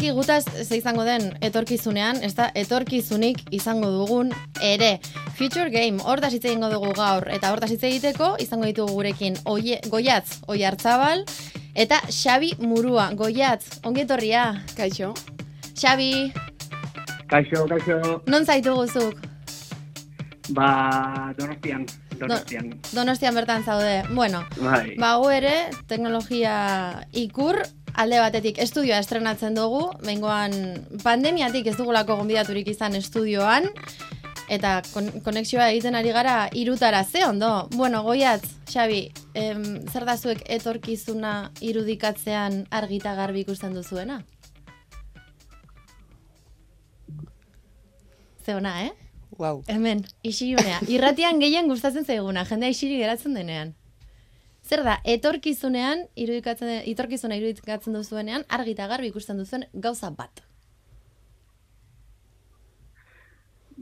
Nork daki gutaz ze izango den etorkizunean, ez da etorkizunik izango dugun ere. Future Game, hor da hitz egingo dugu gaur, eta hor da hitz egiteko, izango ditugu gurekin oie, goiatz, oi hartzabal, eta Xabi Murua, goiatz, ongi etorria. Kaixo. Xabi, Kaixo, kaixo, non zaitu guzuk? ba, donostian, donostian. Donostian bertan zaude. Bueno, Bai, ba gu ere, teknologia ikur, alde batetik estudioa estrenatzen dugu, behingoan pandemiatik ez dugulako gonbidaturik izan estudioan, eta kon konexioa egiten ari gara irutara, ze ondo? Bueno, goiatz, Xabi, em, zer da zuek etorkizuna irudikatzean argita garbi ikusten duzuena? Ze ona, eh? Wow. Hemen, isilunea. Irratian gehien gustatzen zaiguna, jendea isiri geratzen denean. Zer da, etorkizunean, irudikatzen, etorkizuna irudikatzen duzuenean, argi eta garbi ikusten duzuen gauza bat.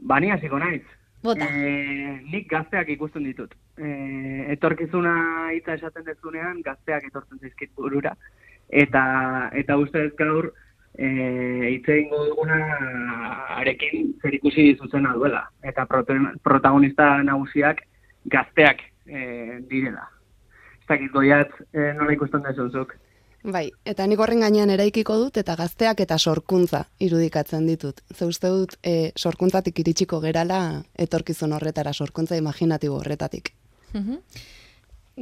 bani hasiko naiz. Bota. Eh, nik gazteak ikusten ditut. Eh, etorkizuna hitza esaten dezunean, gazteak etortzen zaizkit burura. Eta, eta uste ez gaur, eh, hitz egingo duguna arekin zer ikusi zuzena duela. Eta protagonista nagusiak gazteak eh, direla. Ez dakit goiat eh, nola ikusten dezuzuk. Bai, eta nik horren gainean eraikiko dut eta gazteak eta sorkuntza irudikatzen ditut. Ze uste dut e, sorkuntzatik iritsiko gerala etorkizun horretara, sorkuntza imaginatibo horretatik. Mhm.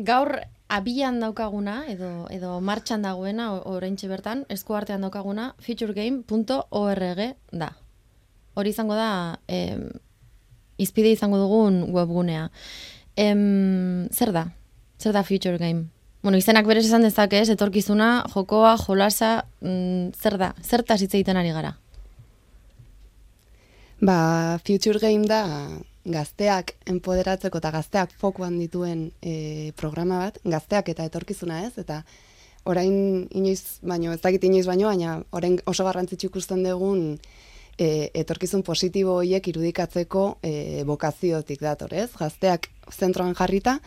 Gaur abian daukaguna, edo, edo martxan dagoena, oraintxe bertan, eskuartean daukaguna, futuregame.org da. Hori izango da, em, izpide izango dugun webgunea. Em, zer da? Zer da Future Game? Bueno, izenak berez esan dezake, ez, etorkizuna, jokoa, jolasa, mm, zer da? Zertaz hitz egiten ari gara? Ba, Future Game da gazteak enpoderatzeko eta gazteak fokuan dituen e, programa bat, gazteak eta etorkizuna ez, eta orain inoiz, baino, ez dakit inoiz baino, baina orain oso garrantzitsu ikusten dugun e, etorkizun positibo horiek irudikatzeko e, bokaziotik dator, ez? Gazteak zentroan jarrita,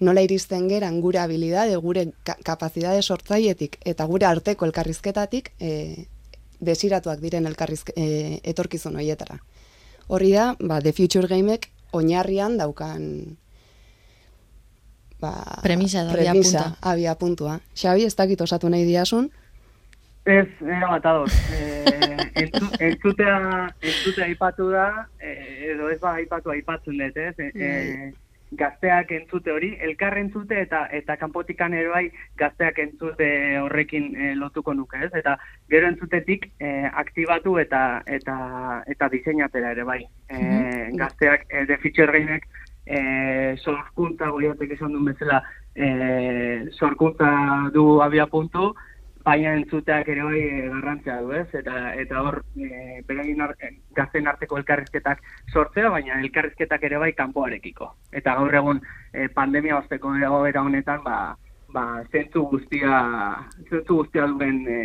nola iristen geran gure habilidade, gure ka kapazidade sortzaietik eta gure arteko elkarrizketatik e, desiratuak diren elkarrizk e, etorkizun hoietara. Horri da, ba, The Future Gamek oinarrian daukan ba, Premisa edo premisa, abia puntua. Xabi, ez dakit osatu nahi diasun, Ez, era bat ados. Eh, entzu, entzutea, entzutea aipatu da, eh, edo ez ba aipatu aipatzen dut, ez? Eh, eh, gazteak entzute hori, elkar entzute eta eta kanpotikan ere bai gazteak entzute horrekin eh, lotuko nuke, ez? Eta gero entzutetik eh, aktibatu eta eta eta diseinatera ere bai. Eh, gazteak eh, de gameek eh, sorkuntza goiatek esan duen bezala eh, sorkuntza du abia puntu, baina entzuteak ere bai eh, garrantzia du, ez? Eta eta hor e, beraien ar, eh, gazten arteko elkarrizketak sortzea, baina elkarrizketak ere bai kanpoarekiko. Eta gaur egun eh, pandemia osteko egoera honetan, ba ba zentzu guztia zentzu guztia duen e,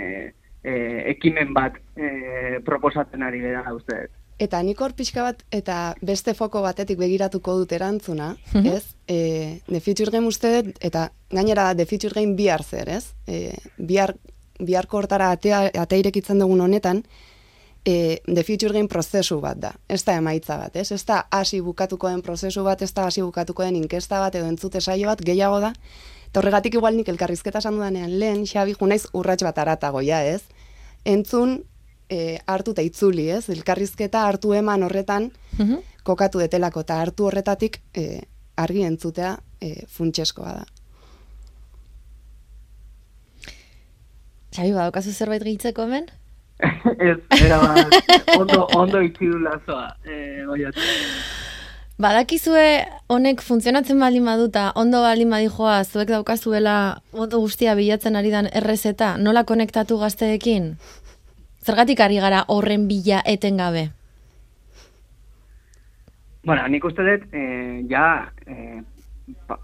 e, ekimen bat e, proposatzen ari dela uste. Eta nik hor pixka bat, eta beste foko batetik begiratuko dut erantzuna, Mhm. ez? E, The Future Game uste dut, eta gainera The Future Game bihar zer, ez? E, bihar, biharko hortara atea, atea irekitzen dugun honetan, e, The Future Game prozesu bat da. Ez da emaitza bat, ez? Ez da hasi bukatuko den prozesu bat, ez da hasi bukatuko den inkesta bat, edo entzute saio bat, gehiago da. Eta horregatik igual nik elkarrizketa esan dudanean lehen, Xabi, junaiz urrats bat aratago, ja, ez? Entzun, e, hartu eta itzuli, ez? Elkarrizketa hartu eman horretan Mhm. kokatu detelako eta hartu horretatik e, argi entzutea e, funtseskoa da. Xabi, badaukazu zerbait gehitzeko hemen? ez, era bat, ondo, ondo itzi du lazoa, e, goiatu. Badakizue honek funtzionatzen baldin baduta, ondo baldin badijoa, zuek daukazuela ondo guztia bilatzen ari dan errezeta, nola konektatu gazteekin? Zergatik ari gara horren bila etengabe? Bueno, nik uste dut, eh, ja, eh, pa,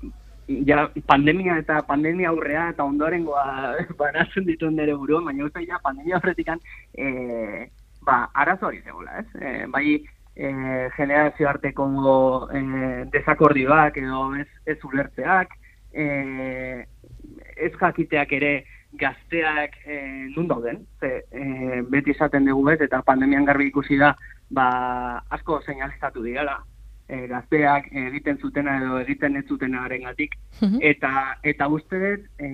ja, pandemia eta pandemia aurrea eta ondorengoa banatzen dituen nire buruan, baina uste ja, pandemia aurretikan, eh, ba, arazo hori zegoela, ez? Eh, bai, eh, generazio arteko eh, desakordioak edo ez, ez ulertzeak, eh, ez jakiteak ere gazteak e, nun dauden, ze e, beti esaten dugu ez, eta pandemian garbi ikusi da, ba, asko seinalizatu direla, e, gazteak egiten zutena edo egiten ez zutena gatik. eta, eta uste dut, e,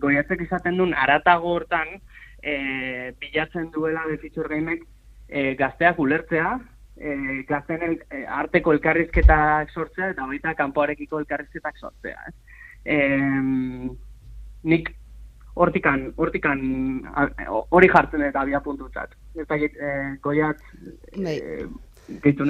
goiatzek izaten duen, aratago hortan, e, bilatzen duela de feature gameek e, gazteak ulertzea, e, gazten el, e, arteko elkarrizketak sortzea, eta baita kanpoarekiko elkarrizketak sortzea. E, nik hortikan, hortikan hori jartzen eta abia puntutzat. Ez da, e, goiat, bai. e, gehitu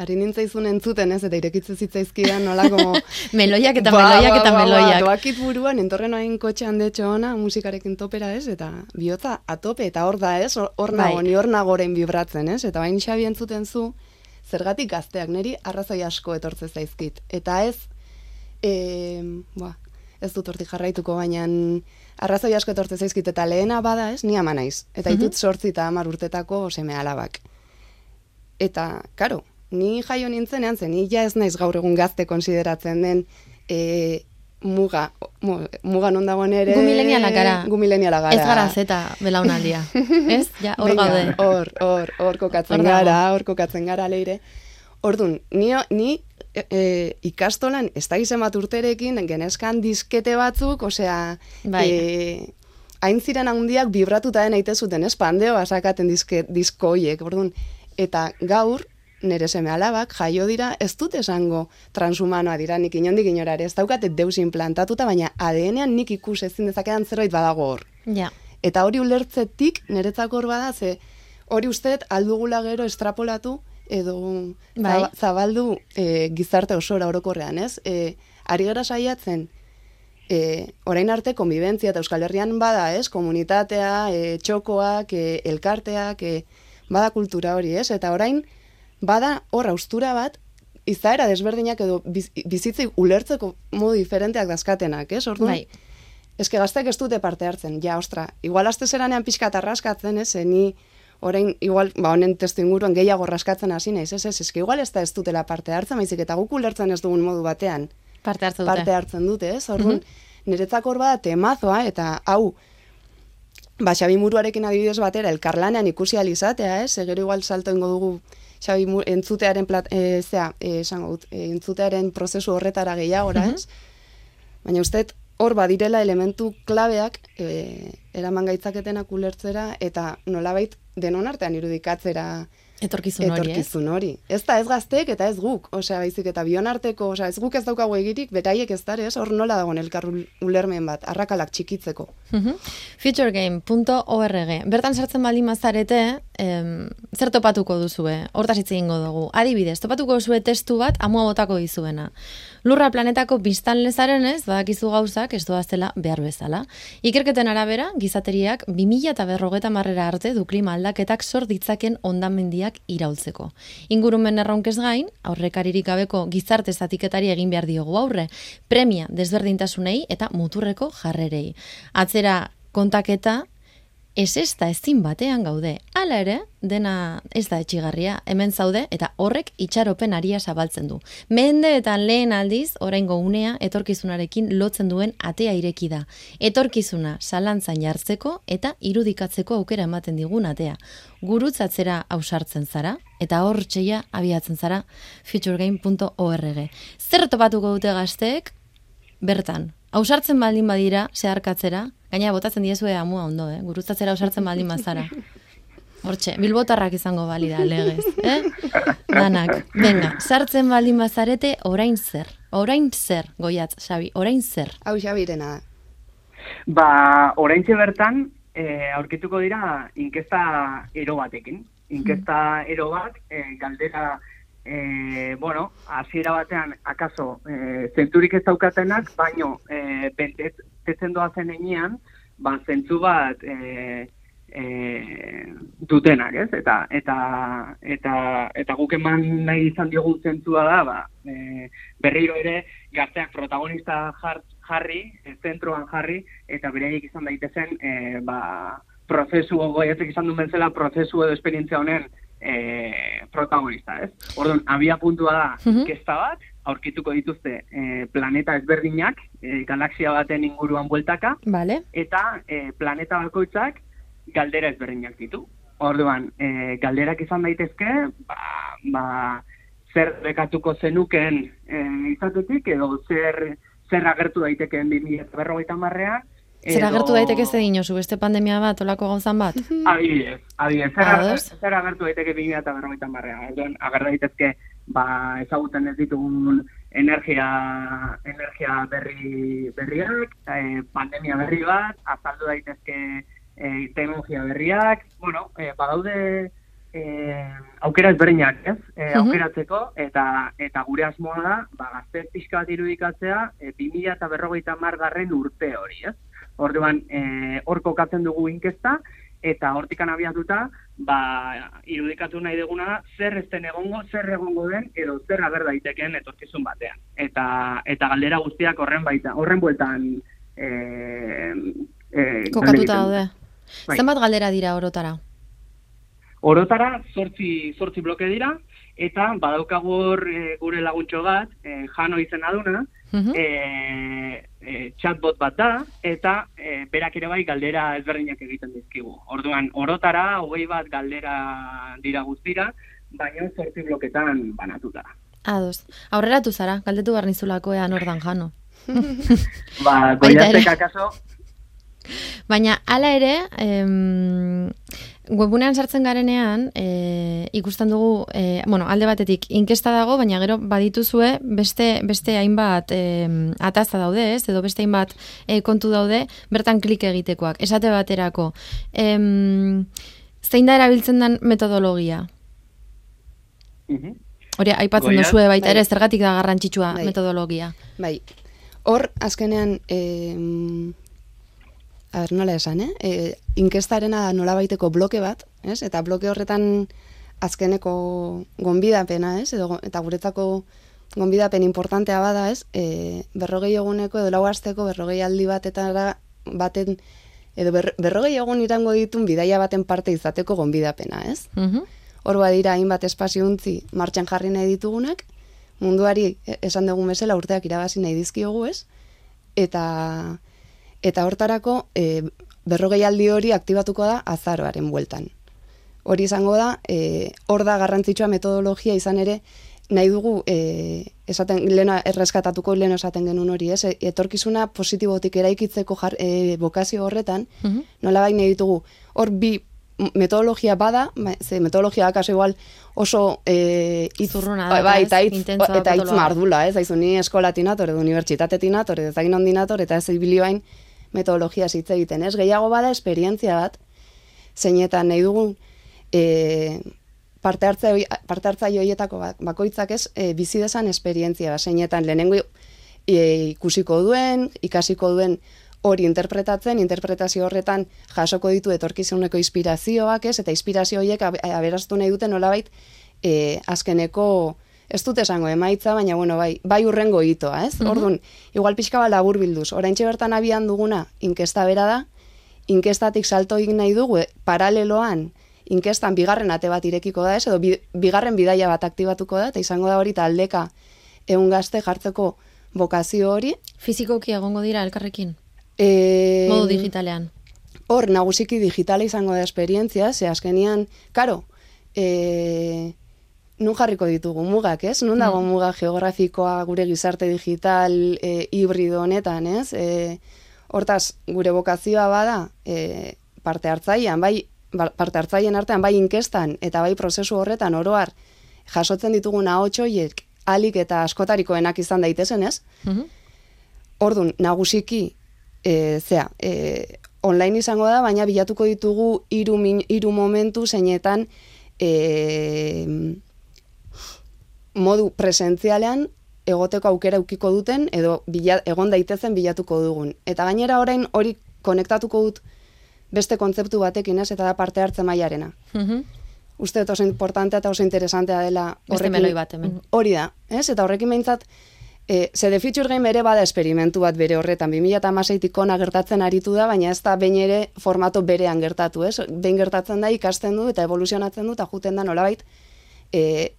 Ari nintzaizun entzuten ez, eta irekitzen zitzaizkidan nolako... meloiak eta ba, meloiak eta ba, ba, meloiak. doakit buruan, entorren hain kotxean detxo ona, musikarekin topera ez, eta bihotza atope, eta hor da ez, hor nago, bai. ni hor nagoren vibratzen ez, eta bain xabi entzuten zu, zergatik gazteak, niri arrazoi asko etortze zaizkit. Eta ez, e, ba, ez dut hortik jarraituko, baina arrazoi asko etortze zaizkit, eta lehena bada ez, ni ama naiz. Eta mm -hmm. itut sortzi eta amar urtetako seme alabak. Eta, karo, ni jaio nintzenean zen, ni ja ez naiz gaur egun gazte konsideratzen den e, muga, muga non dagoen ere... Gumileniala gara. Gumileniala gara. Ez gara zeta belaunaldia. ez? Ja, hor gaude. Hor, hor, hor kokatzen gara, hor kokatzen gara leire. Ordun, ni, ni e, e, ikastolan, ez da gizem bat urterekin, genezkan diskete batzuk, osea, bai. e, hain ziren handiak vibratuta den aite zuten, ez pandeo, asakaten diske, diskoiek, ordun, eta gaur, nere seme alabak jaio dira ez dut esango transhumanoa dira nik inondik inorare ez daukate deus implantatuta baina ADN-ean nik ikus ezin dezakean zerbait badago hor. Ja. Eta hori ulertzetik niretzako hor bada ze hori usteet aldugula gero estrapolatu edo bai. zabaldu e, gizarte osora orokorrean, ez? E, ari gara saiatzen e, orain arte konbibentzia eta Euskal Herrian bada, ez? Komunitatea, e, txokoak, e, elkarteak, e, bada kultura hori, ez? Eta orain bada hor austura bat, izaera desberdinak edo biz, bizitzi ulertzeko modu diferenteak dazkatenak, ez? Orduan, bai. Eske gaztek ez dute parte hartzen, ja, ostra, igual azte zeranean pixka tarraskatzen, ez, ni orain, igual, ba, honen testu inguruan gehiago raskatzen hasi naiz, ez, ez, eske igual ez da ez dutela parte hartzen, maizik eta guk ulertzen ez dugun modu batean. Parte hartzen dute. Parte hartzen dute, ez, orduan, mm niretzako hor bada temazoa, eta hau, ba, xabi muruarekin adibidez batera, elkarlanean ikusi alizatea, ez, egero igual salto ingo dugu Xabi entzutearen plat, e, zea, e, esango dut, e, entzutearen prozesu horretara gehiagora, ez? Baina uste hor badirela elementu klabeak e, eraman gaitzaketenak ulertzera eta nolabait denon artean irudikatzera Etorkizun hori, Etorkizun hori. Ez da, ez gaztek eta ez guk. Osea, baizik eta bion arteko, osea, ez guk ez daukagu egirik, beraiek ez dara, ez? Hor nola dagoen elkar ulermen bat, arrakalak txikitzeko. Futuregame.org. Bertan sartzen baldin mazarete, em, zer topatuko duzue? Hortaz hitz egingo dugu. Adibidez, topatuko duzue testu bat, amua botako dizuena. Lurra planetako biztan lezaren ez, badakizu gauzak ez doazela behar bezala. Ikerketen arabera, gizateriak 2000 eta berrogeta marrera arte du klima aldaketak sor ditzaken ondamendiak iraultzeko. Ingurumen erronkez gain, aurrekaririk gabeko gizarte zatiketari egin behar diogu aurre, premia desberdintasunei eta muturreko jarrerei. Atzera kontaketa, ez ez da ezin batean gaude. Hala ere, dena ez da etxigarria, hemen zaude eta horrek itxaropen aria zabaltzen du. Mendeetan lehen aldiz, oraingo unea, etorkizunarekin lotzen duen atea ireki da. Etorkizuna salantzan jartzeko eta irudikatzeko aukera ematen digun atea. Gurutzatzera ausartzen zara eta hor txeia abiatzen zara futuregame.org. Zer topatuko dute gazteek? Bertan, ausartzen baldin badira, zeharkatzera, Gaina botatzen diezue amua ondo, eh? Gurutzatzera osartzen baldin mazara. Hortxe, bilbotarrak izango bali da, legez, eh? Danak, venga, sartzen baldin mazarete, orain zer? Orain zer, goiatz, Xabi, orain zer? Hau, Xabi, irena. Ba, orain bertan, eh, aurkituko dira, inkesta ero batekin. Inkesta ero bat, eh, galdera, eh, bueno, hasiera batean, akaso, eh, zenturik ez daukatenak, baino, eh, bentez, betetzen doa zen enean, ba, zentzu bat e, e, dutenak, ez? Eta, eta, eta, eta guk eman nahi izan diogu zentzua da, ba, e, berriro ere, gazteak protagonista jarri, zentroan jarri, eta beraiek izan daitezen, e, ba, prozesu, goiatzek izan duen zela, prozesu edo esperientzia honen, e, protagonista, ez? Orduan, abia puntua da, mm -hmm. bat, aurkituko dituzte e, planeta ezberdinak, e, galaxia baten inguruan bueltaka, Vale. eta e, planeta bakoitzak galdera ezberdinak ditu. Orduan, e, galderak izan daitezke, ba, ba, zer bekatuko zenuken e, izatetik, edo zer, zer agertu daitekeen 20berrogeita marrean, Zer agertu daiteke ze dinozu, beste pandemia bat, olako gauzan bat? Adibidez, adibidez, zer, agertu daiteke 20berrogeita marrean. Ager daitezke, ba, ezagutzen ez ditugun energia, energia berri, berriak, eh, pandemia berri bat, azaldu daitezke eh, teknologia berriak, bueno, eh, badaude eh, aukera ezberdinak, ez? Mhm. aukeratzeko, eta eta gure asmoa da, ba, gazte pixka bat irudikatzea, eh, 2000 eta berrogeita margarren urte hori, ez? Orduan, eh, hor kokatzen dugu inkesta, eta hortikan abiatuta, ba, irudikatu nahi duguna da, zer ez den egongo, zer egongo den, edo zer ager daitekeen etorkizun batean. Eta, eta galdera guztiak horren baita, horren bueltan eh, eh, Kokatuta daude. Bai. Zenbat galdera dira orotara? Orotara zortzi, zortzi bloke dira, eta badaukagu hor eh, gure laguntxo bat, eh, Jano izena duna, Mhm. e, e, chatbot bat da, eta e, berak ere bai galdera ezberdinak egiten dizkigu. Orduan, orotara, hogei bat galdera dira guztira, baina zortzi bloketan banatuta. Ados. Aurreratu zara, galdetu behar nizulako ean ordan jano. Ba, Baita ere. goiaztek akaso, Baina, hala ere, em, webunean sartzen garenean, e, ikusten dugu, e, bueno, alde batetik, inkesta dago, baina gero badituzue beste, beste hainbat e, ataza daude, ez? Edo beste hainbat e, kontu daude, bertan klik egitekoak. Esate baterako, em, zein da erabiltzen den metodologia? Mhm. Hori, aipatzen Goiaz? duzue baita ere, Bai. zergatik da garrantzitsua Bai. metodologia. Bai, hor, azkenean, eh, a ber, nola esan, eh? E, inkestarena da nola baiteko bloke bat, ez? Eta bloke horretan azkeneko gonbidapena, ez? Edo, eta guretzako gonbidapen importantea bada, ez? E, berrogei eguneko edo lau asteko berrogei aldi batetara baten edo ber, berrogei egun irango ditun bidaia baten parte izateko gonbidapena, ez? Mhm. Hor badira hainbat espazio untzi martxan jarri nahi ditugunak, munduari e- esan dugun bezala urteak irabazi nahi dizkiogu, ez? Eta eta hortarako e, berrogei aldi hori aktibatuko da azaroaren bueltan. Hori izango da, e, hor da garrantzitsua metodologia izan ere, nahi dugu, e, esaten, lehena erreskatatuko lehen esaten genuen hori, ez? E, etorkizuna positibotik eraikitzeko jar, e, bokazio horretan, Mhm. nola baina ditugu, hor bi metodologia bada, ba, ze metodologia da kaso igual oso e, hitz- Zurruna da, bai, ez? eta hitz, Intentsoa eta potoloa. mardula, ez? Aizu ni eskolatik nator, edo unibertsitatetik nator, edo ezagin ondin nator, eta ez ibilioain metodologia hitz egiten, ez? Gehiago bada esperientzia bat, zeinetan nahi dugun e, parte hartze hoi- parte hartzaile horietako bak- bakoitzak ez e, bizi desan esperientzia bat, zeinetan lehenengo e, ikusiko duen, ikasiko duen hori interpretatzen, interpretazio horretan jasoko ditu etorkizuneko inspirazioak, ez? Eta inspirazio horiek ab- aberastu nahi dute nolabait e, azkeneko ez dut esango emaitza, baina bueno, bai, bai urrengo hitoa, ez? Orduan, igual pixka bat labur bilduz. Oraintxe bertan abian duguna inkesta bera da, inkestatik salto egin nahi dugu, e, paraleloan inkestan bigarren ate bat irekiko da, ez? Edo bi, bigarren bidaia bat aktibatuko da, eta izango da hori taldeka egun gazte jartzeko bokazio hori. Fizikoki egongo dira elkarrekin, E, modu digitalean. Hor, nagusiki digitala izango da esperientzia, ze azkenian, karo, e, nun jarriko ditugu mugak, ez? Nun dago muga geografikoa gure gizarte digital e, hibrido honetan, ez? E, hortaz, gure bokazioa bada e, parte hartzailean, bai ba- parte hartzaileen artean, bai inkestan eta bai prozesu horretan oroar jasotzen ditugun ahots horiek alik eta askotarikoenak izan daitezen, ez? Mhm. Ordun nagusiki e, zea, e, online izango da, baina bilatuko ditugu hiru hiru momentu zeinetan e, modu presentzialean egoteko aukera ukiko duten edo bila, egon daitezen bilatuko dugun. Eta gainera orain hori konektatuko dut beste kontzeptu batekin ez, eta da parte hartze mailarena. Mhm. Uste dut oso importantea eta oso interesantea dela Beste meloi bat hemen. Hori da, ez? Eta horrekin behintzat, e, ze The Future Game ere bada esperimentu bat bere horretan, 2008-tik ona gertatzen aritu da, baina ez da behin ere formato berean gertatu, ez? Behin gertatzen da ikasten du eta evoluzionatzen du eta juten da nolabait e,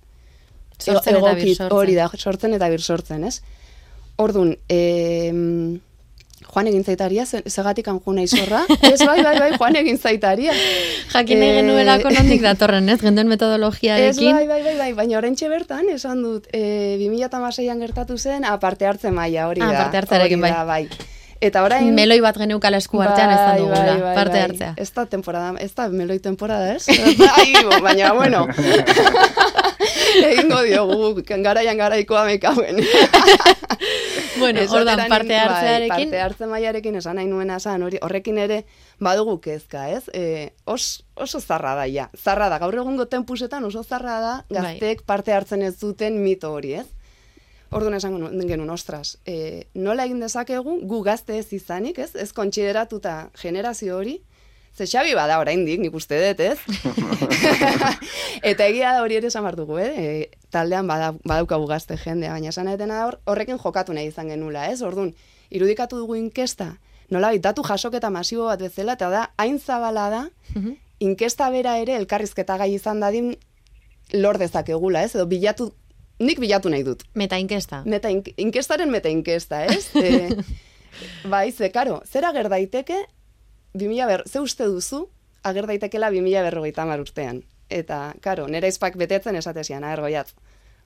Sortzen eta egokit- birsortzen. Hori da, sortzen eta bir sortzen, ez? Ordun, eh, Joan egin zaitaria, ze- segatik anju nahi zorra? ez, bai, bai, bai, Joan egin zaitaria. Jakin Eh, genuelako nondik datorren, ez? Genduen Ez, metodologiarekin. bai, bai, bai, bai, baina oraintxe bertan, esan dut, e, 2006an gertatu zen, aparte hartze maila, hori Ah, da. parte hartzearekin, hori da, bai. Eta orain... Meloi bat geneukala esku artean ez da Bai, dugula, bai, bai, parte bai. hartzea. Ez da temporada, ez da meloi temporada, ez? bai, baina, bueno. Egingo diogu, garaian garaikoa mekauen. Bueno, ordan parte bai, hartzearekin, parte hartze mailarekin esan nahi nuena esan, hori, horrekin ere badugu kezka, ez? E, os, oso zarra da, ja. Zarra da, gaur egungo tempusetan oso zarra da Bai. gazteek parte hartzen ez duten mito hori, ez? Orduan esango nu- genuen, ostras, e, nola egin dezakegu gu gazte ez izanik, ez? Ez kontsideratuta generazio hori, Ze Xabi bada oraindik, nik uste dut, ez? eta egia da hori ere esan dugu, eh? E, taldean bada, badaukagu gazte jendea, baina esan etena hor, horrekin jokatu nahi izan genula, ez? Orduan, irudikatu dugu inkesta, nola datu jasoketa masibo bat bezala, eta da, hain zabala da, inkesta bera ere elkarrizketa gai izan dadin lor dezakegula, ez? Edo bilatu, nik bilatu nahi dut. meta inkesta. Meta ink- inkestaren meta inkesta, ez? E, bai, ze, karo, zer ager daiteke, 2000 ber, ze uste duzu, ager daitekela 2000 berrogeita hamar urtean. Eta, karo, nera izpak betetzen esatezian, aher goiat.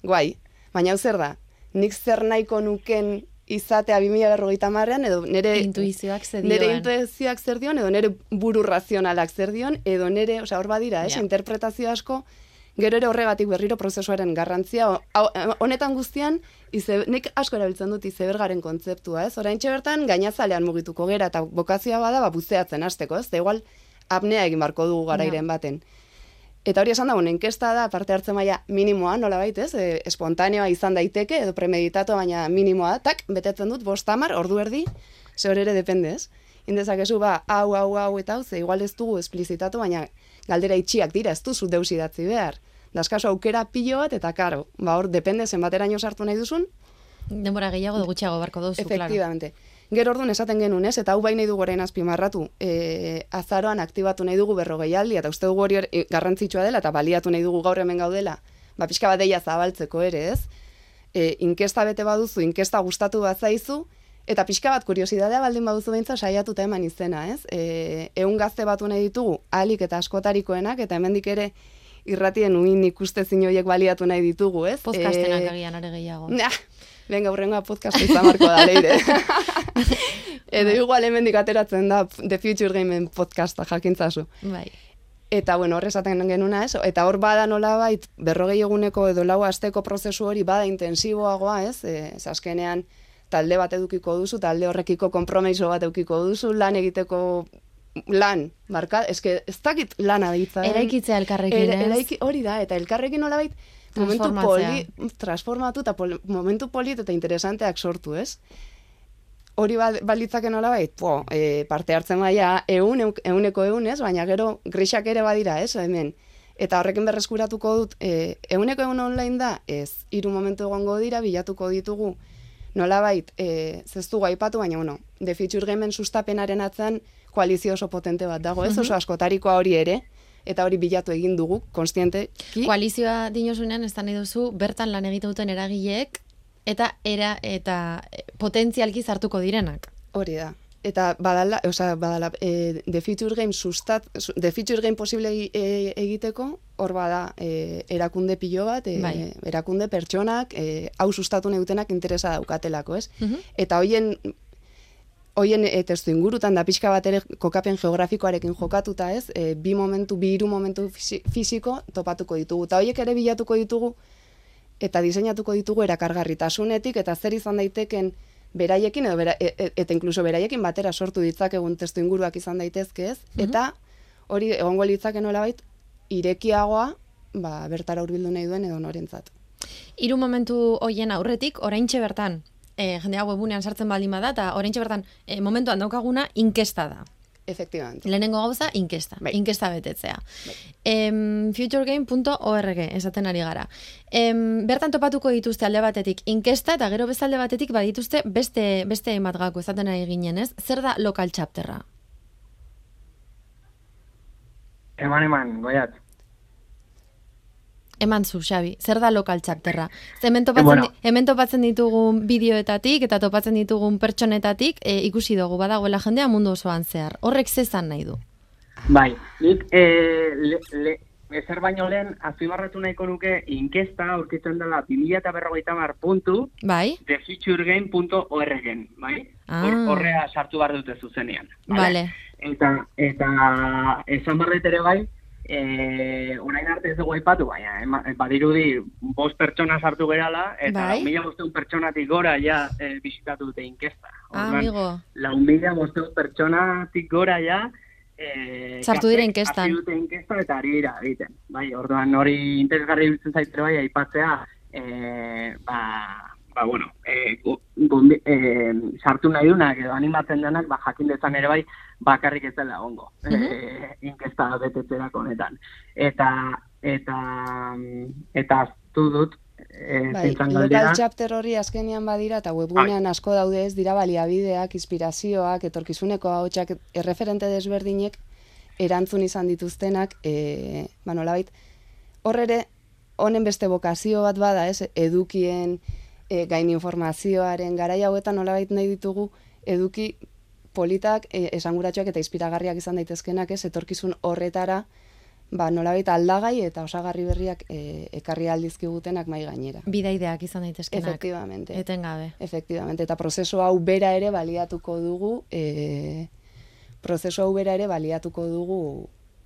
Guai, baina hau zer da, nik zer nahiko nuken izatea 2000 berrogeita hamarrean, edo nere... Intuizioak ze Nere dioen. intuizioak zer dion, edo nere buru razionalak zer dion, edo nere, osea, hor badira, ez, Ja. interpretazio asko, gero ere horregatik berriro prozesuaren garrantzia, eh, honetan guztian, ize, nik asko erabiltzen dut izebergaren kontzeptua, ez? Orain bertan gainazalean mugituko gera, eta bokazioa bada, ba, buzeatzen hasteko, ez? Da igual, apnea egin barko dugu garairen baten. Eta hori esan da, bueno, inkesta da parte hartze maila minimoa, nola ez? E, espontaneoa izan daiteke, edo premeditatu, baina minimoa tak, betetzen dut, bostamar, ordu erdi, ze hori ere depende, ez? Indezakezu, ba, hau, hau, hau, eta hau, ze igual ez dugu esplizitatu, baina galdera itxiak dira, ez duzu deus idatzi behar. Daskaso aukera pilo bat, eta karo, ba, hor, depende zenbateraino sartu nahi duzun, Denbora gehiago edo gutxiago barko duzu, claro. Efectivamente. Gero orduan esaten genuen, ez? Eta hau bai nahi dugu orain azpimarratu. E, azaroan aktibatu nahi dugu berrogeialdi, eta uste dugu hori e, garrantzitsua dela, eta baliatu nahi dugu gaur hemen gaudela, ba, pixka bat deia zabaltzeko ere, ez? E, inkesta bete baduzu, inkesta gustatu bat zaizu, eta pixka bat kuriosidadea baldin baduzu beintza saiatuta eman izena, ez? E, eun gazte batu nahi ditugu, alik eta askotarikoenak, eta hemendik ere irratien uin ikuste horiek baliatu nahi ditugu, ez? Podcastenak E, agian are gehiago. Nah, venga, urrengoa podcast izan marko da leire. Edo igual hemendik ateratzen da The Future Gameen podcasta jakintzazu. Bai. Eta bueno, hor esaten genuna ez, eta hor bada nolabait berrogei eguneko edo lau asteko prozesu hori bada intensiboagoa ez, e, ez azkenean talde bat edukiko duzu, talde horrekiko konpromiso bat edukiko duzu, lan egiteko lan, marka, eske ez dakit lana deitza. den. Eraikitzea elkarrekin, ez? eraiki, hori da, eta elkarrekin nolabait momentu poli, transformatu eta pol, momentu polit eta interesanteak sortu, ez? Hori ba, balitzake nolabait, po, e, parte hartzen baia eun, eun- euneko eun, ez? Baina gero grisak ere badira, ez? Hemen. Eta horrekin berreskuratuko dut, e, euneko eun online da, ez, hiru momentu egongo dira, bilatuko ditugu, nolabait, e, zeztu aipatu, baina, bueno, The Future Gameen sustapenaren atzean koalizio oso potente bat dago, ez? Oso askotarikoa hori ere, eta hori bilatu egin dugu, konstiente. Koalizioa dinosunean ez da nahi duzu, bertan lan egiten duten eragileek, eta era eta eh, potentzialki zartuko direnak. Hori da. Eta badala, osea, badala, e, The Future Game sustat, su- The Future Game posible e, egiteko, hor bada e, erakunde pilo bat, e, Bai. erakunde pertsonak, e, hau sustatu nahi dutenak interesa daukatelako, ez? Mhm. Eta hoien hoien e, testu ingurutan da pixka bat ere kokapen geografikoarekin jokatuta, ez? E, bi momentu, bi hiru momentu fisi- fisiko topatuko ditugu. Eta hoiek ere bilatuko ditugu eta diseinatuko ditugu erakargarritasunetik eta zer izan daiteken beraiekin edo bera, e, e- eta inkluso beraiekin batera sortu ditzakegun testu inguruak izan daitezke, ez? Eta hori egongo litzake nolabait irekiagoa, ba, bertara hurbildu nahi duen edo norentzat. Hiru momentu hoien aurretik, oraintxe bertan, e, jendea webunean sartzen baldin bada, eta oraintxe bertan, e, momentuan daukaguna, inkesta da. Efectivamente. Lehenengo gauza, inkesta. Bai. Inkesta betetzea. Em, futuregame.org esaten ari gara. Em, bertan topatuko dituzte alde batetik inkesta eta gero beste alde batetik badituzte beste beste hainbat gako esaten ari ginen, ez? Zer da local chapterra? Eman, eman, goiat. Eman zu, Xabi, zer da lokal chapterra? Ze hemen topatzen, bueno. hemen topatzen ditugun bideoetatik eta topatzen ditugun pertsonetatik e, ikusi dugu badagoela jendea mundu osoan zehar. Horrek zezan nahi du. Bai, nik e, le, le, ezer baino lehen azpimarratu nahiko nuke inkesta aurkitzen dela 2050 puntu Bai? thefuturegame.org, bai? Ah. Hor- Horrea sartu behar dute zuzenean. Vale. Eta, eta esan barret ere bai, e, orain arte ez dugu aipatu, baina ema- badirudi bost pertsona sartu gerala, eta Bai. mila bosteun pertsonatik gora ja e, bisitatu dute inkesta. Ah, Orduan, amigo. lau mila bosteun pertsonatik gora ja e, Sartu dira gaztek inkestan. hasi dute inkesta eta ari dira egiten. Bai, orduan hori interesgarri biltzen zaitere bai aipatzea, e, ba, ba, bueno, e, gombi- e, sartu nahi dunak edo animatzen denak, ba, jakin dezan ere bai, bakarrik ez dela ongo, e, inkesta betetzerako honetan. Eta, eta, eta aztu dut, e, Bai, local chapter hori azkenean badira eta webgunean asko daude ez dira baliabideak, inspirazioak, etorkizuneko ahotsak erreferente desberdinek erantzun izan dituztenak, e, ba nolabait, hor ere honen beste bokazio bat bada, ez, edukien, e, gain informazioaren garai hauetan nolabait nahi ditugu eduki politak, e, esanguratsuak eta inspiragarriak izan daitezkenak, ez, etorkizun horretara, ba, nolabait aldagai eta osagarri berriak e, ekarri aldizkigutenak mai gainera. Bidaideak izan daitezkenak. Efectivamente. Etengabe. Efectivamente, eta prozesu hau bera ere baliatuko dugu, e, prozesu hau bera ere baliatuko dugu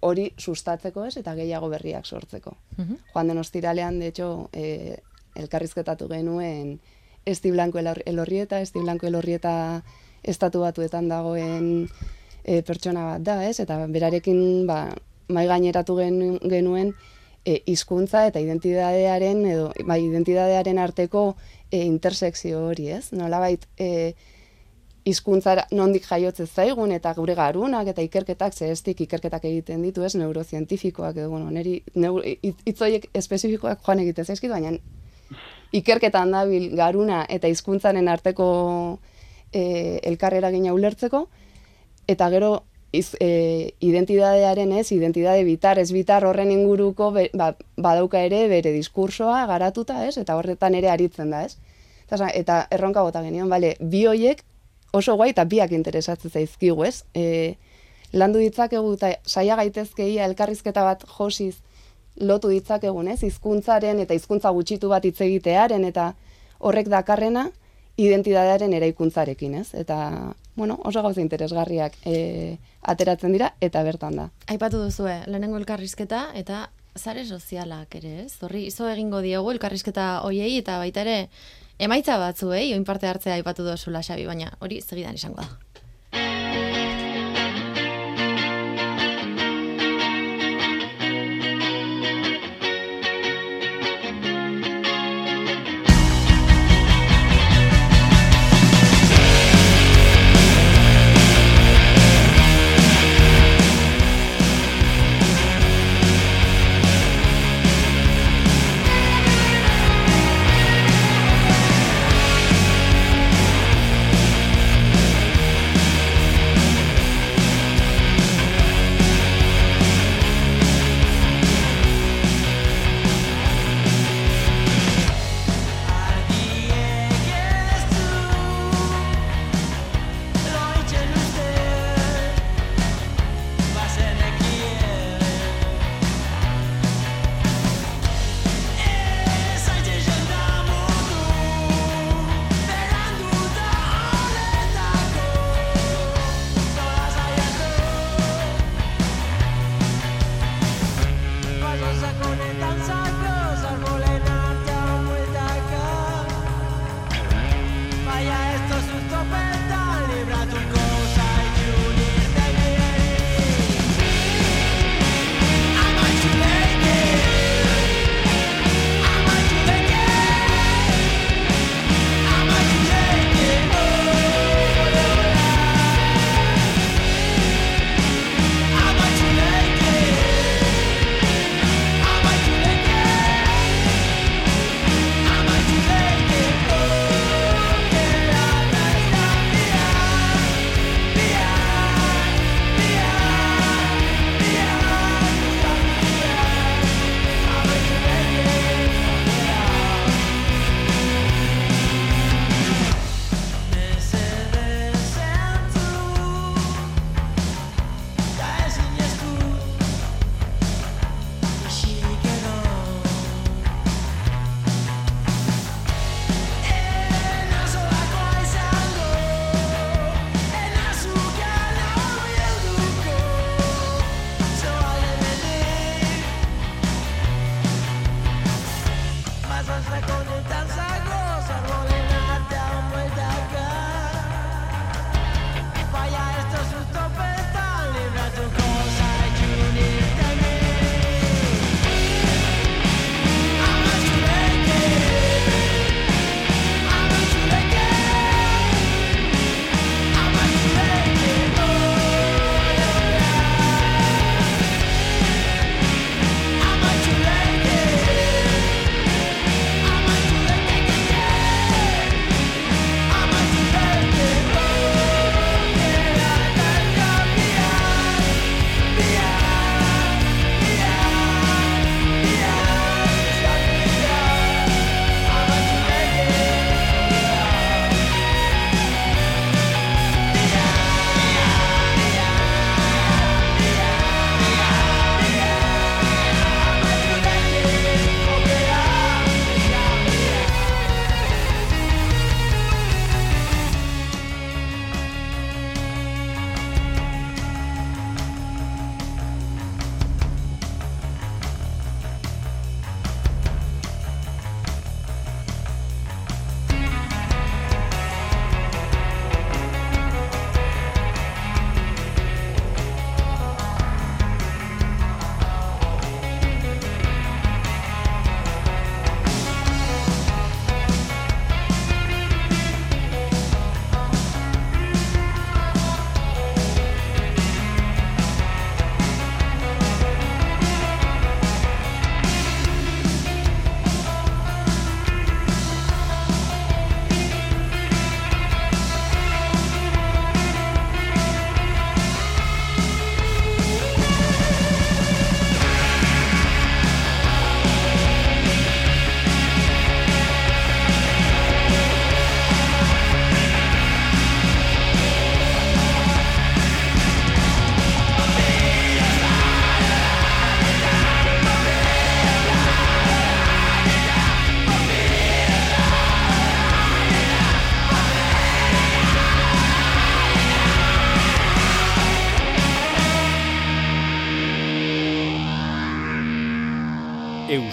hori sustatzeko ez eta gehiago berriak sortzeko. Mhm. Joan den ostiralean, de hecho, e, elkarrizketatu genuen Esti Blanco Elor- Elorrieta, Esti Blanco Elorrieta estatu batuetan dagoen e, pertsona bat da, ez? Eta berarekin ba, mai gaineratu gen- genuen e, hizkuntza eta identitatearen edo bai identitatearen arteko e, intersekzio hori, ez? Nolabait e, hizkuntzara nondik jaiotzen zaigun eta gure garunak eta ikerketak zehestik ikerketak egiten ditu, ez? Neurozientifikoak edo bueno, neri neu, hitz hitz horiek espezifikoak joan egiten zaizkit, baina ikerketan dabil garuna eta hizkuntzaren arteko e, elkarreragina ulertzeko eta gero iz, e, identidadearen ez, identidade bitar, ez bitar horren inguruko be, ba, badauka ere bere diskursoa garatuta, ez, eta horretan ere aritzen da, ez. Eta, eta erronka bota genion, bale, bi hoiek oso guai eta biak interesatzen zaizkigu, ez. E, landu ditzakegu eta saia gaitezke ia elkarrizketa bat josiz lotu ditzakegun, ez, hizkuntzaren eta hizkuntza gutxitu bat hitz egitearen eta horrek dakarrena identitatearen eraikuntzarekin, ez? Eta, bueno, oso gauza interesgarriak e, ateratzen dira eta bertan da. Aipatu duzue, lehenengo elkarrizketa eta zare sozialak ere, ez? Horri izo egingo diegu elkarrizketa hoiei eta baita ere emaitza batzuei, oin parte hartzea aipatu duzula Xabi, baina hori segidan izango da.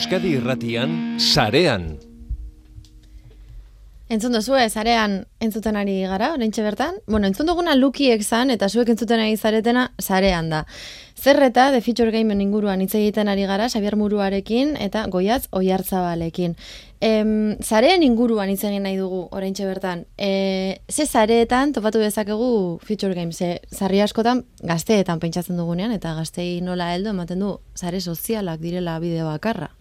Euskadi Irratian sarean. Entzun duzu, zarean entzuten ari gara, oraintxe bertan? Bueno, entzun duguna lukiek zan, eta zuek entzuten ari zaretena zarean da. Zerreta, The Future Gamen inguruan hitz egiten ari gara, Xabier Muruarekin eta Goiatz Oiartzabalekin. Em, zarean inguruan hitz egin nahi dugu, oraintxe bertan. E, ze zareetan topatu dezakegu Future Games? Ze zarri askotan gazteetan pentsatzen dugunean, eta gaztei nola heldu ematen du, zare sozialak direla bideo bakarra.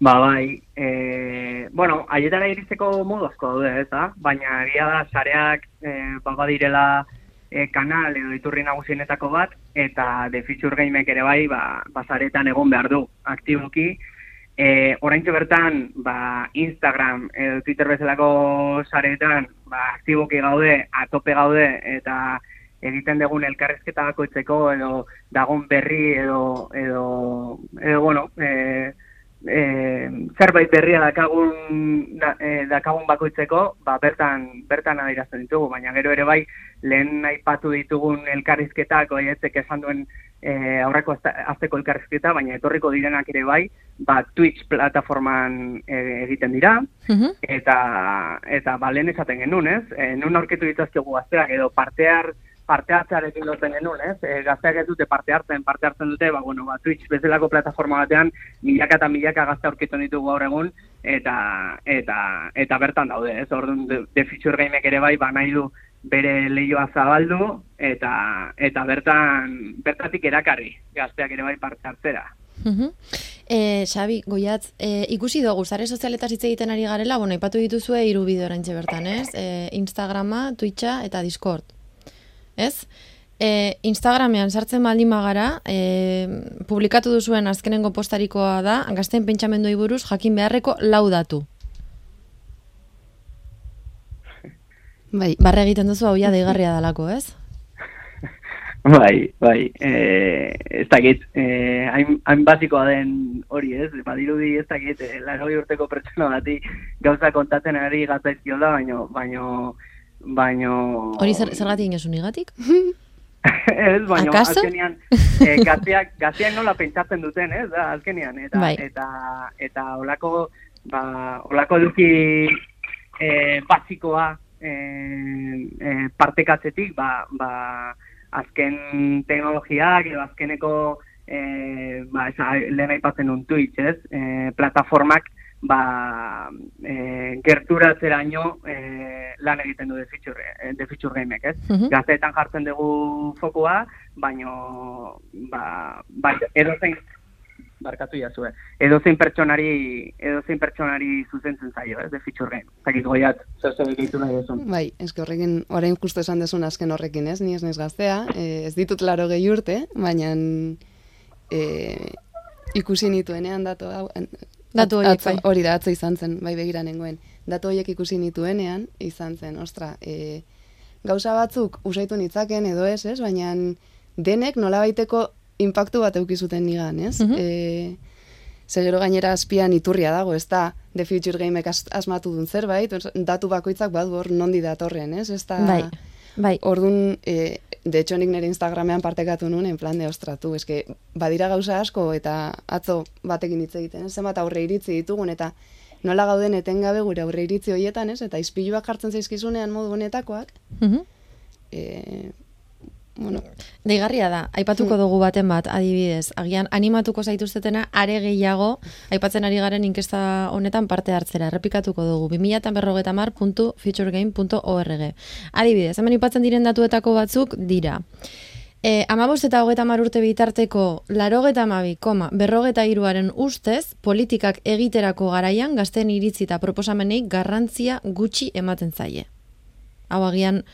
Ba, bai, e, bueno, aietara iristeko modu asko daude, ez da? Baina egia da, sareak e, baba direla e, kanal edo iturri nagusienetako bat, eta The Future Gamek ere bai, ba, bazaretan egon behar du, aktiboki. E, Oraintxo bertan, ba, Instagram edo Twitter bezalako saretan, ba, aktiboki gaude, atope gaude, eta egiten dugun elkarrezketa bakoitzeko, edo dagon berri, edo, edo, edo bueno, e, e, zerbait berria dakagun da, e, dakagun bakoitzeko, ba, bertan bertan adierazten ditugu, baina gero ere bai lehen aipatu ditugun elkarrizketak oietzek esan duen e, aurreko azteko elkarrizketa, baina etorriko direnak ere bai, ba, Twitch plataforman e, egiten dira, eta, eta ba, lehen esaten genuen, ez? E, nun aurkitu dituzkegu gazteak edo partear parte hartzearekin lotzen genuen, ez? E, gazteak ez dute parte hartzen, parte hartzen dute, ba, bueno, ba, Twitch bezalako plataforma batean, milaka eta milaka gazte aurkitu ditugu gaur egun, eta, eta, eta bertan daude, ez? Orduan, de, de feature gameek ere bai, ba, nahi du bere lehioa zabaldu, eta, eta bertan, bertatik erakarri, gazteak ere bai parte hartzera. Uh Xabi, goiatz, e, ikusi dugu, zare sozialetaz hitz egiten ari garela, bueno, ipatu dituzue hiru bideo bertan, ez? E, Instagrama, Twitcha eta Discord ez? E, Instagramean sartzen baldin magara, e, publikatu duzuen azkenengo postarikoa da, gazten pentsamendu buruz jakin beharreko laudatu. Bai, barre egiten duzu hau ja deigarria dalako, ez? Bai, bai, e, ez dakit, e, hain, hain basikoa den hori ez, badirudi ez dakit, e, urteko pertsona bati gauza kontatzen ari gatzaizkio da, baino, baino, baino... Hori zer, zergatik inosu nigatik? ez, baino, Akaso? azkenian, e, gazteak, gazteak nola pentsatzen duten, ez, da, azkenian, eta, bai. eta, eta olako, ba, olako eduki e, basikoa e, e, partekatzetik, ba, ba, azken teknologiak, edo azkeneko, e, ba, eza, lehen aipatzen un Twitch, ez, e, plataformak, ba, e, gerturatzeraino e, lan egiten du defitzur, e, defitzur gameek, ez? Uh Gazteetan jartzen dugu fokua, baino, ba, ba, edo zein, barkatu jazue, edo zein pertsonari, edo zein pertsonari zuzentzen zaio, ez, defitzur game. Zakit goiat, zer zer egitu nahi desun. Bai, ez horrekin, orain justu esan desun azken horrekin, ez, ni ez nez gaztea, ez ditut laro gehi urte, baina e, ikusi nituenean datu hau, Datu horiek, bai. Hori da, atzo izan zen, bai begira nengoen. Datu horiek ikusi nituenean, izan zen, ostra, e, gauza batzuk usaitu nitzaken edo ez, ez? Baina denek nola baiteko impactu bat eukizuten nigan, ez? Mm -hmm. e, gainera azpian iturria dago, ez da The Future Gameek asmatu duen zerbait, datu bakoitzak badu hor nondi datorren, ez? Ez da, bai. Bai. Orduan, e, de hecho nik nire Instagramean partekatu nuen, en plan de ostratu, eske, badira gauza asko eta atzo batekin hitz egiten, zenbat aurre iritzi ditugun, eta nola gauden etengabe gure aurre iritzi horietan, ez, eta izpiluak jartzen zaizkizunean modu honetakoak, mm bueno. Deigarria da, aipatuko mm. dugu baten bat, adibidez. Agian, animatuko zaituztetena, are gehiago, aipatzen ari garen inkesta honetan parte hartzera. Errepikatuko dugu, 2000 Adibidez, hemen aipatzen diren datuetako batzuk dira. E, amabost eta hogeta urte bitarteko larogeta amabi, koma, berrogeta iruaren ustez, politikak egiterako garaian gazten iritzi eta proposamenei garrantzia gutxi ematen zaie. Hau agian,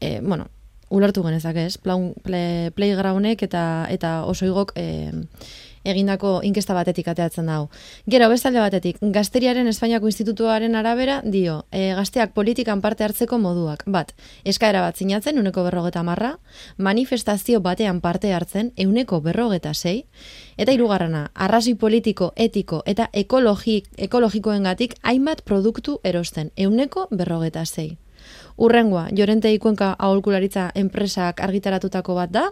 e, bueno, ulertu genezak ez, playgroundek eta eta oso igok e, egindako inkesta batetik ateatzen dago. Gero, bestalde batetik, Gazteriaren Espainiako Institutuaren arabera dio, e, gazteak politikan parte hartzeko moduak. Bat, eskaera bat zinatzen, uneko berrogeta marra, manifestazio batean parte hartzen, euneko berrogeta sei, eta hirugarrana, arrazoi politiko, etiko eta ekologik, ekologikoen gatik, hainbat produktu erosten, euneko berrogeta sei. Urrengoa, Jorente Ikuenka aholkularitza enpresak argitaratutako bat da.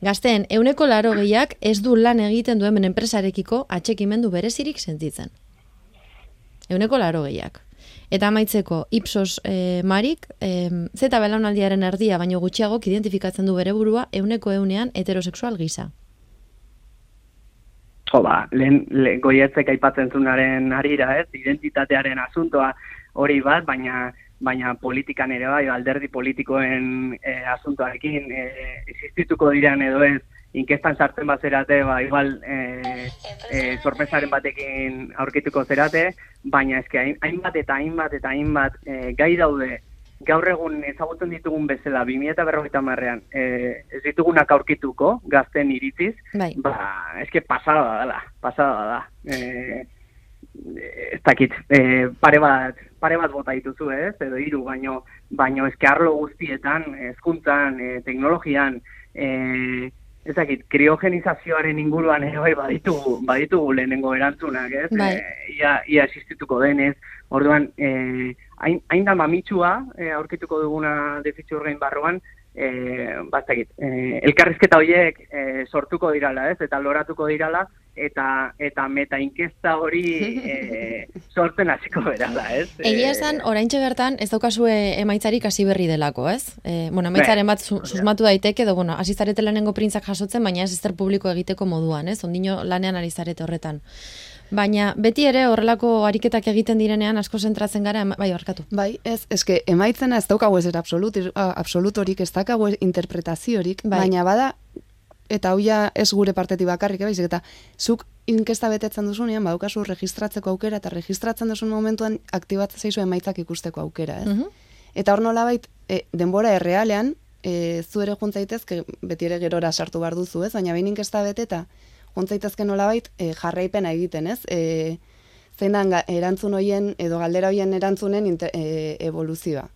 Gazteen, euneko laro gehiak ez du lan egiten duen enpresarekiko atxekimendu berezirik sentitzen. Euneko laro gehiak. Eta amaitzeko, Ipsos e, Marik, e, zeta belaunaldiaren erdia baino gutxiagok identifikatzen du bere burua euneko eunean heterosexual gisa. Jo, ba, lehen, lehen goietzek aipatzen zunaren harira, ez, identitatearen asuntoa hori bat, baina baina politikan ere bai, alderdi politikoen e, asuntoarekin e, existituko diren edo ez, inkestan sartzen bat zerate, ba, igual e, e, sorpresaren batekin aurkituko zerate, baina eske hainbat eta hainbat eta hainbat e, gai daude gaur egun ezagutzen ditugun bezala 2050 marrean e, ez ditugunak aurkituko gazten iritziz, bai. ba, eske pasada da pasada da. E, ez dakit, e, pare bat pare bat bota dituzu, ez? Edo hiru, baino baino eske arlo guztietan, hezkuntzan, e, teknologian, eh ez dakit, kriogenizazioaren inguruan ere bai baditugu, baditugu lehenengo erantzunak, ez? Bai. E, ia, ia existituko denez, orduan, eh hain, hain da mamitsua, e, aurkituko duguna defitzu gain barruan, e, bastakit, e, elkarrizketa horiek e, sortuko dirala, ez? Eta loratuko dirala, eta eta meta inkesta hori e, sortzen hasiko berala, ez? Egia esan, oraintxe bertan, ez daukazue emaitzarik hasi berri delako, ez? E, bueno, emaitzaren bat su, susmatu daiteke, edo, bueno, hasi zarete lehenengo printzak jasotzen, baina ez ezter publiko egiteko moduan, ez? Ondino lanean ari zarete horretan. Baina beti ere horrelako ariketak egiten direnean asko zentratzen gara, bai, barkatu. Bai, ez, eske emaitzena ez daukagu ez absolut, absolutorik, ez daukagu interpretaziorik, Bai. baina bada eta hauia ez gure partetik bakarrik, eh, baizik eta zuk inkesta betetzen duzunean, badaukazu registratzeko aukera, eta registratzen duzun momentuan aktibatzen zaizu emaitzak ikusteko aukera, ez? Mhm. Eta hor nolabait, e, denbora errealean, e, zu ere juntzaitezke, beti ere gerora sartu behar duzu, ez? Baina behin inkesta beteta, juntzaitezke nolabait, e, jarraipena egiten, ez? E, zein erantzun hoien, edo galdera hoien erantzunen inte, e, evoluzioa.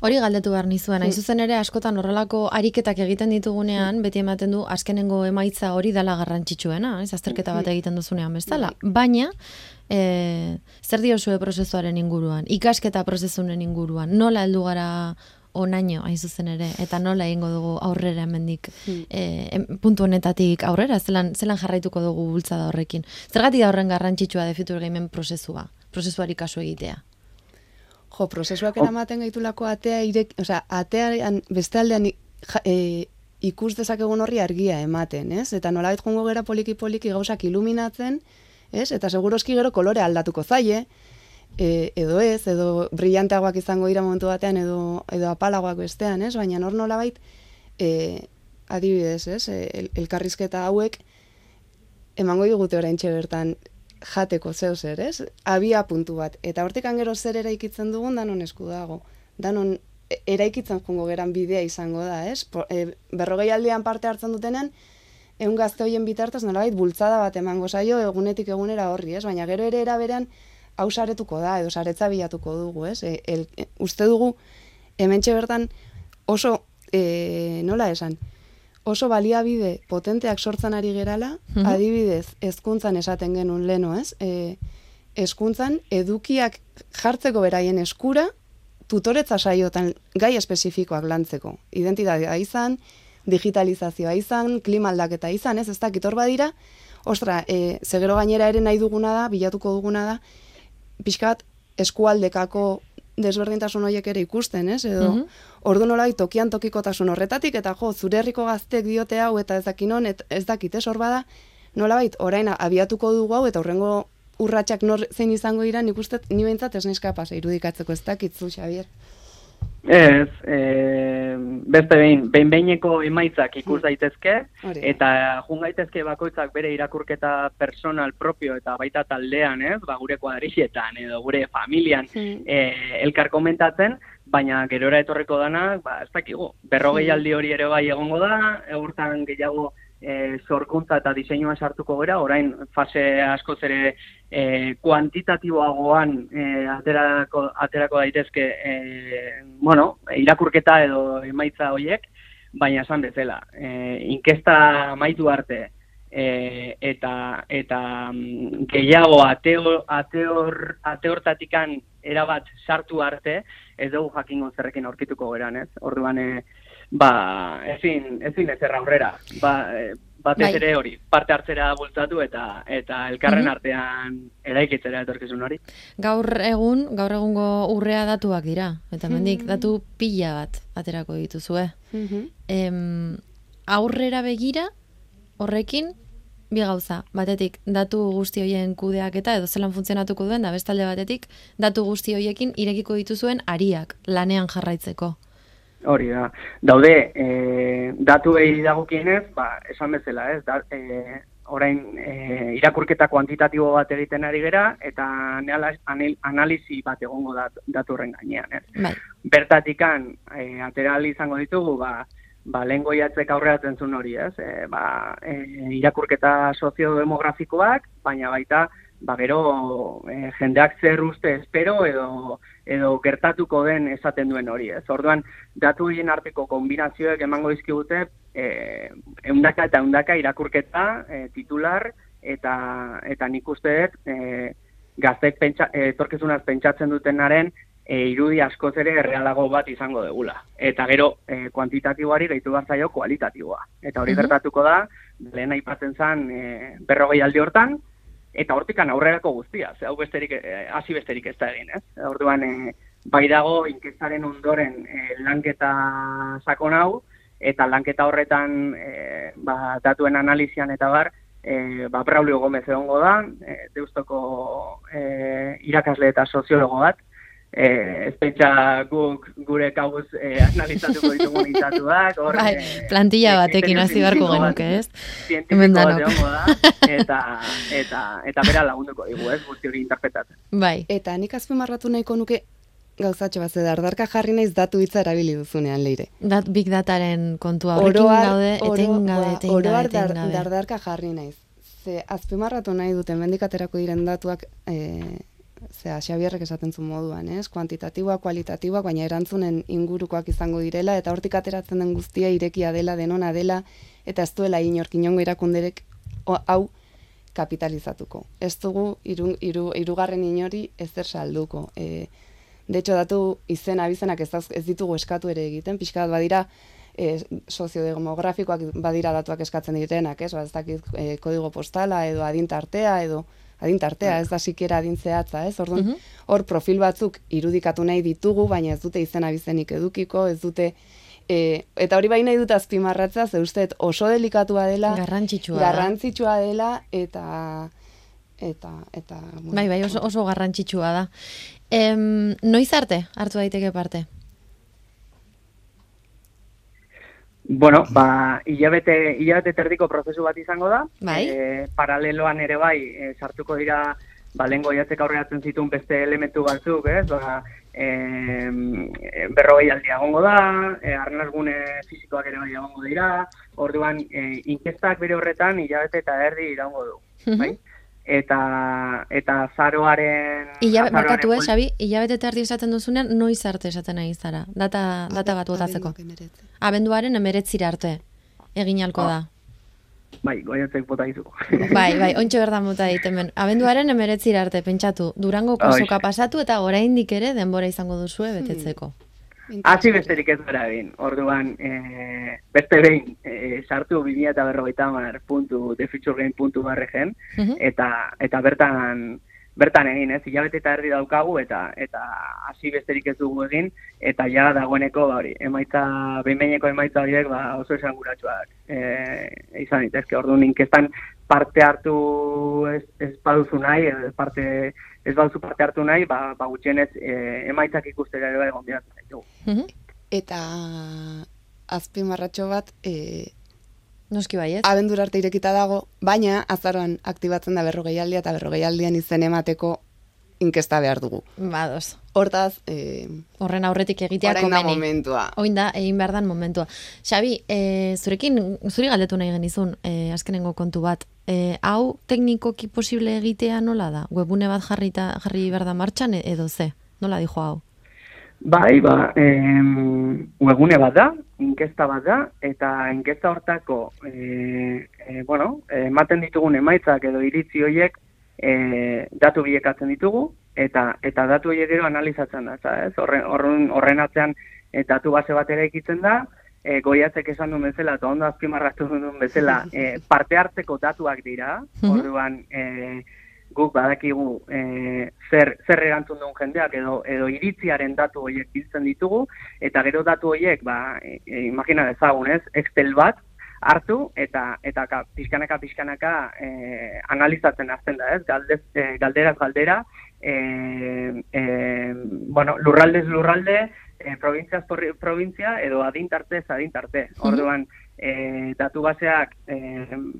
Hori galdetu behar nizuen, hain zuzen ere askotan horrelako ariketak egiten ditugunean, beti ematen du azkenengo emaitza hori dala garrantzitsuena, ez? Azterketa bat egiten duzunean bezala. Baina, e, zer diozue prozesuaren inguruan, ikasketa prozesunen inguruan, nola heldu gara onaino hain zuzen ere, eta nola egingo dugu aurrera hemendik e, em- puntu honetatik aurrera, zelan, zelan jarraituko dugu bultzada horrekin. Zergatik da horren garrantzitsua defitur gamen prozesua, prozesuari kasu egitea. Jo, prozesuak eramaten gaitulako atea irek, osea, atean beste aldean i- ja, e, ikus dezakegun horri argia ematen, ez? Eta nolabait joango gera poliki poliki gauzak iluminatzen, ez? Eta seguroski gero kolore aldatuko zaie, e, edo ez, edo brillanteagoak izango dira momentu batean, edo, edo apalagoak bestean, ez? Baina nor nolabait, e, adibidez, ez? E, el, elkarrizketa hauek emango digute oraintxe bertan jateko zeu zer, ez? Abia puntu bat. Eta hortik gero zer eraikitzen dugun danon esku dago. Danon e- eraikitzen jungo geran bidea izango da, ez? Po, e, berrogei aldean parte hartzen dutenean, egun gazte hoien bitartez nolabait bultzada bat emango zaio egunetik egunera horri, ez? Baina gero ere eraberean hau saretuko da, edo saretza bilatuko dugu, ez? E, el, e, uste dugu, hementxe bertan oso, e, nola esan, oso baliabide potenteak sortzen ari gerala, Mhm. adibidez, hezkuntzan esaten genuen leno, ez? E, hezkuntzan edukiak jartzeko beraien eskura, tutoretza saiotan gai espezifikoak lantzeko. Identitatea izan, digitalizazioa izan, klima aldaketa izan, ez? Ez dakit hor badira, ostra, e, zegero gainera ere nahi duguna da, bilatuko duguna da, pixkat eskualdekako desberdintasun horiek ere ikusten, ez? Edo, Mhm. ordu nolai tokian tokikotasun horretatik, eta jo, zure herriko gaztek diote hau, eta ez dakinon, et, ez dakit, ez hor bada, nolabait, orain abiatuko dugu hau, eta horrengo urratsak nor zein izango dira, nik uste, ni behintzat ez naiz kapaz irudikatzeko, ez dakit zu, Xavier. Ez, e, beste behin, behin behineko emaitzak ikus daitezke, Hori da. eta jun gaitezke bakoitzak bere irakurketa personal propio eta baita taldean, ez, ba, gure kuadrilletan edo gure familian Mm. e, elkar komentatzen, baina gerora etorriko dana, ba, ez dakigu, berrogei aldi hori ere bai egongo da, eurtan gehiago e, sorkuntza eta diseinua sartuko gera, orain fase askoz ere e, kuantitatiboagoan e, aterako, aterako daitezke e, bueno, irakurketa edo emaitza hoiek, baina esan bezala, e, inkesta amaitu arte, e, eta eta mm, gehiago ateo, ateor, ateortatikan erabat sartu arte, ez dugu jakingo zerrekin aurkituko geran, ez? Orduan, e, ba, ezin, ezin ez aurrera, ba, e, batez Bai. ere hori, parte hartzera bultzatu eta eta elkarren Mhm. artean eraikitzera etorkizun hori. Gaur egun, gaur egungo urrea datuak dira. Eta mendik, datu pila bat aterako dituzue. Mhm. Em, aurrera begira, horrekin, bi gauza. Batetik, datu guzti hoien kudeaketa edo zelan funtzionatuko duen, da bestalde batetik, datu guzti hoiekin irekiko dituzuen ariak lanean jarraitzeko. Hori da. Daude, e, datu behi dagokienez, ba, esan bezala, ez? Da, e, orain, e, irakurketa kuantitatibo bat egiten ari gera, eta neala- anil- analizi bat egongo dat, datu horren gainean, ez? Bai, Bertatikan, e, atera ahal izango ditugu, ba, ba, lehen goiatzek aurreratzen zuen hori, ez? E, ba, e, irakurketa soziodemografikoak, baina baita, ba, gero e, jendeak zer uste espero edo edo gertatuko den esaten duen hori, ez? Orduan, datu horien arteko kombinazioek emango dizkigute eh eundaka eta eundaka irakurketa, e, titular eta eta nik uste dut e, gaztek pentsa, etorkizunaz pentsatzen dutenaren e, irudi askoz ere errealago bat izango degula. Eta gero e, kuantitatiboari gehitu behar zaio kualitatiboa. Eta hori Mhm. gertatuko da, lehen aipatzen zen e, berrogei aldi hortan, eta hortikan aurrerako guztia, ze hau besterik, eh, hasi besterik ez da egin, ez? Orduan, e, bai dago inkestaren ondoren e, lanketa sakon hau, eta lanketa horretan e, ba, datuen analizian eta bar, e, ba, Braulio Gomez egongo da, e, deustoko e, irakasle eta soziologo bat, e, ez pentsa guk gure kabuz e, analizatuko ditugun datuak, hor, bai, e, plantilla e, batekin hasi beharko genuke, ez? zientifiko Hemen da, eta, eta, eta bera lagunduko digu, ez, guzti hori interpretatzen. Bai, Eta nik azpimarratu nahiko nuke gauzatxo bat, ze dardarka jarri naiz datu hitza erabili duzunean leire. dat big dataren kontua horrekin Oroar- gaude, oro- etengabe, ba, etengabe, oroar dar, etengabe. dardarka jarri naiz. Ze azpimarratu nahi dute mendik aterako diren datuak e, zea, Xabierrek esaten zuen moduan, ez? Kuantitatiboa, kualitatiboa, baina erantzunen ingurukoak izango direla, eta hortik ateratzen den guztia irekia dela, denona dela, eta ez duela inork inongo irakunderek hau kapitalizatuko. Ez dugu iru, iru, irugarren inori ezer salduko. E, de hecho, datu izen abizenak ez, ez ditugu eskatu ere egiten, pixka bat badira e, soziodemografikoak badira datuak eskatzen direnak, ez? Ba, ez dakit e, kodigo postala edo adintartea edo adintartea, ez da sikiera adin zehatza, ez? Orduan, Mhm. hor profil batzuk irudikatu nahi ditugu, baina ez dute izen abizenik edukiko, ez dute E, eta hori bai nahi dut azpimarratza, ze uste dut oso delikatua dela, Garrantzitsua garrantzitsua dela, eta, eta, eta, bueno, Bai, bai, oso, oso garrantzitsua da. Em, noiz arte hartu daiteke parte? Bueno, ba, hilabete, hilabete terdiko prozesu bat izango da. Bai. E, paraleloan ere bai, e, sartuko dira, ba, lehengo jatzek aurreatzen zituen beste elementu batzuk, ez? Ba, e, berrogei aldia egongo da, e, arnazgune fizikoak ere bai egongo dira, orduan, e, inkestak bere horretan hilabete eta erdi iraungo du, bai? Eta, eta zaroaren... Ilabe, markatu, eh, Xabi, hilabete eta erdi esaten duzunean, noiz arte esaten nahi zara. Data, data bat botatzeko. Abenduaren emeretzira arte. Egin alko Ah. da. Bai, goiatzek bota dizu. Bai, bai, ontsa berdan mota hemen. Abenduaren emeretzira arte, pentsatu. Durango kosoka Ai. pasatu eta oraindik ere denbora izango duzue betetzeko. Hasi besterik ez gara egin. Orduan, e, beste behin, e, sartu 2000 eta berrogeita mar puntu, thefuturegame.org Mhm. eta, eta bertan, bertan egin, ez, hilabete eta erdi daukagu, eta eta hasi besterik ez dugu egin, eta ja dagoeneko, ba, hori, emaitza, behin emaitza horiek, ba, oso esanguratsuak e, izan ditezke. Orduan, inkestan parte hartu ez, ez baduzu nahi, parte, ez baduzu parte hartu nahi, ba, ba gutxienez e, emaitzak ikustera ere bai gonbidatzen zaitugu. Mhm. Eta azpimarratxo bat, e, Noski bai, ez? abendur arte irekita dago, baina azaroan aktibatzen da berrogeialdia eta berrogeialdian izen emateko inkesta behar dugu. Badoz. Hortaz, e, Horren aurretik egitea orain da komeni. momentua. Oin da, egin behar dan momentua. Xabi, e, zurekin, zuri galdetu nahi genizun, e, azkenengo kontu bat. E, hau teknikoki posible egitea nola da? Webune bat jarrita, jarri behar da martxan e- edo ze? Nola dijo hau? Bai, ba, em, webgune bat da, inkesta bat da, eta inkesta hortako, e, e, bueno, ematen ditugun emaitzak edo iritzi horiek e, datu bilekatzen ditugu, eta eta datu horiek gero analizatzen da, ez? Horren, horren, horren atzean e, datu base bat ere ekitzen da, e, goiatzek esan duen bezala, eta ondo azpimarratu duen bezala, e, parte hartzeko datuak dira, orduan, e, guk badakigu e, zer, zer erantzun duen jendeak edo, edo iritziaren datu horiek biltzen ditugu, eta gero datu horiek, ba, e, imagina dezagun, ez, Excel bat, hartu eta eta ka, pixkanaka pixkanaka e, analizatzen azten da, ez? Galdez, e, galderaz galdera, e, e, bueno, lurraldez lurralde, e, provintziaz provintzia edo adintartez adintarte. Orduan, e, datu baseak e,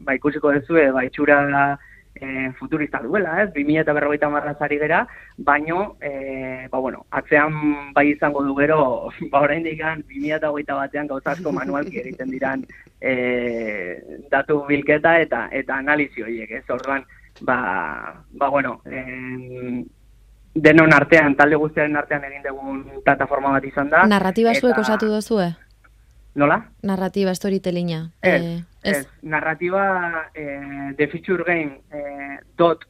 ba ikusiko dezue, ba itxura e, futurista duela, ez? 2000 eta berrogeita marrazari gera, baino, e, ba, bueno, atzean bai izango du gero, ba, orain digan, 2000 eta hogeita batean gauzazko manualki egiten diran e, datu bilketa eta eta analizi horiek, ez? Orduan, ba, ba bueno, e, denon artean, talde guztiaren artean egin dugun plataforma bat izan da. Narratiba zuek osatu dozue? Nola? Narratiba, storytellinga. Ez, eh, ez. Narratiba eh, The Feature Game eh, dot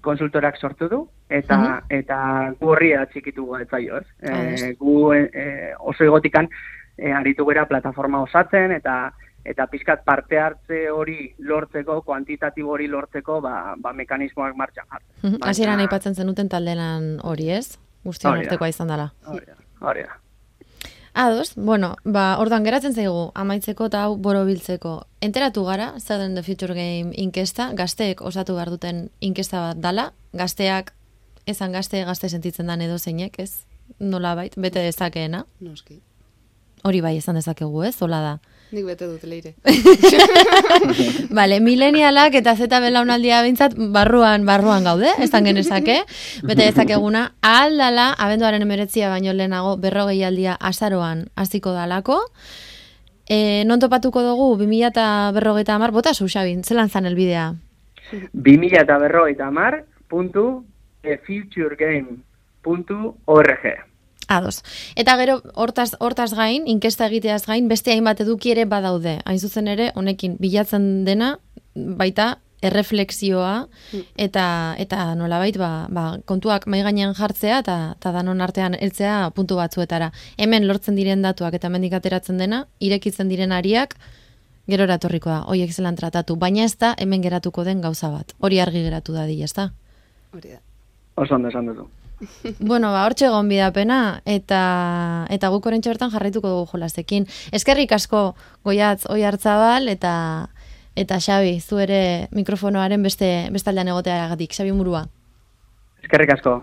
konsultorak sortu du, eta uh -huh. eta gu horri atxikitu ez eh, gu eh, oso egotikan eh, aritu gara plataforma osatzen, eta eta pizkat parte hartze hori lortzeko, kuantitatibo hori lortzeko, ba, ba mekanismoak martxan jartzen. Hasieran uh -huh. aipatzen zenuten taldelan hori ez? Guztion artekoa izan dela. Hori da. Ados, bueno, ba, ordan geratzen zaigu, amaitzeko eta hau borobiltzeko. Enteratu gara, den The Future Game inkesta, gazteek osatu behar duten inkesta bat dala, gazteak, ezan gazte, gazte sentitzen dan edo zeinek, ez? Nola bait, bete dezakeena. Noski. Hori bai, ezan dezakegu, ez? Zola da. Nik bete dut leire. Vale, milenialak eta zeta belaunaldia bintzat barruan, barruan gaude, ez tan genezake. Bete ezakeguna, aldala, abenduaren emeretzia baino lehenago, berrogei aldia azaroan hasiko dalako. E, non topatuko dugu, 2000 eta berrogeita amar, bota Xabin, zelan zan elbidea? 2000 eta berrogeita amar, puntu, futuregame.org. Ados. Eta gero hortaz hortaz gain, inkesta egiteaz gain, beste hainbat eduki ere badaude. Hain zuzen ere, honekin bilatzen dena baita erreflexioa hmm. eta eta nolabait ba, ba kontuak mai gainean jartzea eta ta danon artean heltzea puntu batzuetara. Hemen lortzen diren datuak eta mendik ateratzen dena, irekitzen diren ariak gero eratorriko da. Hoiek zelan tratatu, baina ez da hemen geratuko den gauza bat. Hori argi geratu da di, ezta? Hori da. Oso ondo esan duzu. Bueno, ba, hortxe egon bidapena, eta, eta guk orentxe bertan jarraituko dugu jolasekin. Eskerrik asko goiatz oi hartzabal, eta eta Xabi, zu ere mikrofonoaren beste bestaldean egotea agatik, Xabi Murua. Eskerrik asko.